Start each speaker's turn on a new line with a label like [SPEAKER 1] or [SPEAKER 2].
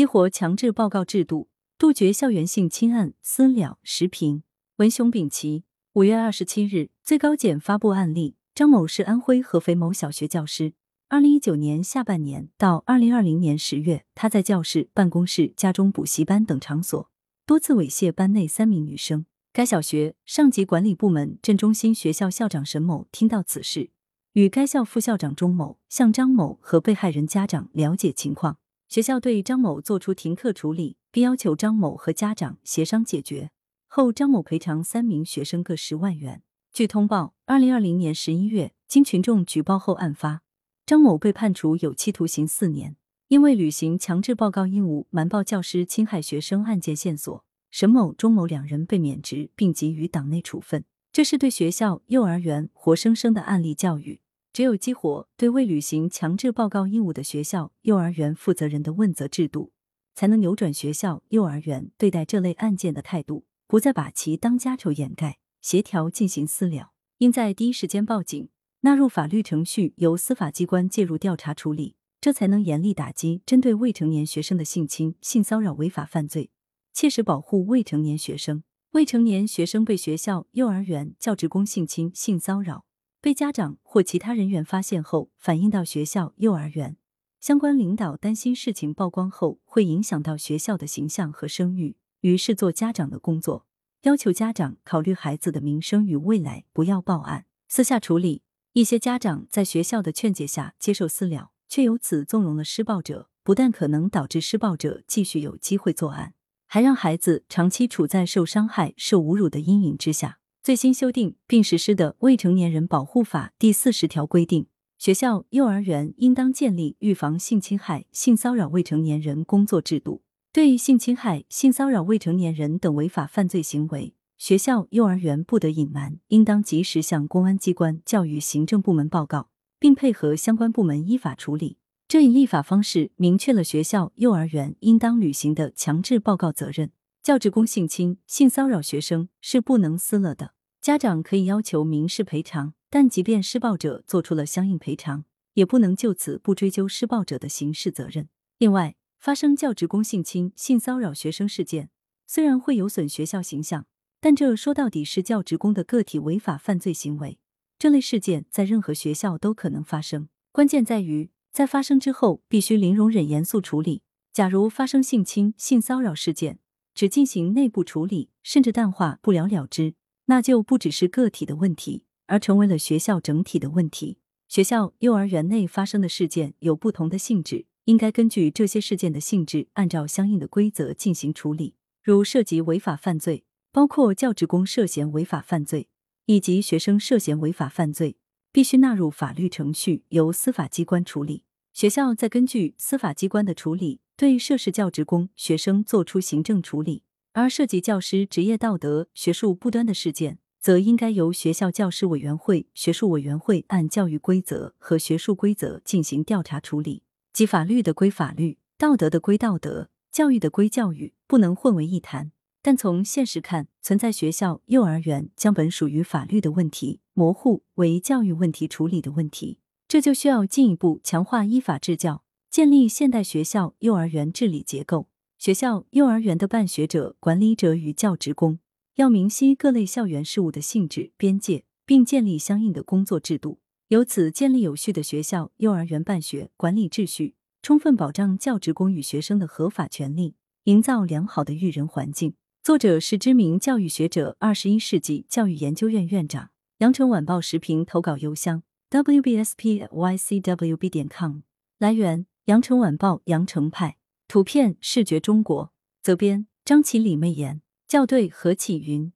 [SPEAKER 1] 激活强制报告制度，杜绝校园性侵案。私了时评。文雄丙奇。五月二十七日，最高检发布案例：张某是安徽合肥某小学教师。二零一九年下半年到二零二零年十月，他在教室、办公室、家中、补习班等场所多次猥亵班内三名女生。该小学上级管理部门镇中心学校校长沈某听到此事，与该校副校长钟某向张某和被害人家长了解情况。学校对张某作出停课处理，并要求张某和家长协商解决。后，张某赔偿三名学生各十万元。据通报，二零二零年十一月，经群众举报后案发，张某被判处有期徒刑四年。因为履行强制报告义务，瞒报教师侵害学生案件线索，沈某、钟某两人被免职，并给予党内处分。这是对学校、幼儿园活生生的案例教育。只有激活对未履行强制报告义务的学校、幼儿园负责人的问责制度，才能扭转学校、幼儿园对待这类案件的态度，不再把其当家丑掩盖。协调进行私了，应在第一时间报警，纳入法律程序，由司法机关介入调查处理，这才能严厉打击针对未成年学生的性侵、性骚扰违法犯罪，切实保护未成年学生。未成年学生被学校、幼儿园教职工性侵、性骚扰。被家长或其他人员发现后，反映到学校、幼儿园相关领导，担心事情曝光后会影响到学校的形象和声誉，于是做家长的工作，要求家长考虑孩子的名声与未来，不要报案，私下处理。一些家长在学校的劝解下接受私了，却由此纵容了施暴者，不但可能导致施暴者继续有机会作案，还让孩子长期处在受伤害、受侮辱的阴影之下。最新修订并实施的《未成年人保护法》第四十条规定，学校、幼儿园应当建立预防性侵害、性骚扰未成年人工作制度。对于性侵害、性骚扰未成年人等违法犯罪行为，学校、幼儿园不得隐瞒，应当及时向公安机关、教育行政部门报告，并配合相关部门依法处理。这一立法方式明确了学校、幼儿园应当履行的强制报告责任。教职工性侵、性骚扰学生是不能私了的，家长可以要求民事赔偿，但即便施暴者做出了相应赔偿，也不能就此不追究施暴者的刑事责任。另外，发生教职工性侵、性骚扰学生事件，虽然会有损学校形象，但这说到底是教职工的个体违法犯罪行为。这类事件在任何学校都可能发生，关键在于在发生之后必须零容忍、严肃处理。假如发生性侵、性骚扰事件，只进行内部处理，甚至淡化不了了之，那就不只是个体的问题，而成为了学校整体的问题。学校、幼儿园内发生的事件有不同的性质，应该根据这些事件的性质，按照相应的规则进行处理。如涉及违法犯罪，包括教职工涉嫌违法犯罪以及学生涉嫌违法犯罪，必须纳入法律程序，由司法机关处理。学校再根据司法机关的处理。对涉事教职工、学生作出行政处理，而涉及教师职业道德、学术不端的事件，则应该由学校教师委员会、学术委员会按教育规则和学术规则进行调查处理。即法律的归法律，道德的归道德，教育的归教育，不能混为一谈。但从现实看，存在学校、幼儿园将本属于法律的问题模糊为教育问题处理的问题，这就需要进一步强化依法治教。建立现代学校、幼儿园治理结构，学校、幼儿园的办学者、管理者与教职工要明晰各类校园事务的性质、边界，并建立相应的工作制度，由此建立有序的学校、幼儿园办学管理秩序，充分保障教职工与学生的合法权利，营造良好的育人环境。作者是知名教育学者，二十一世纪教育研究院院长。羊城晚报时评投稿邮箱：wbspycwb 点 com。来源。羊城晚报羊城派图片视觉中国责编张起李媚妍校对何启云。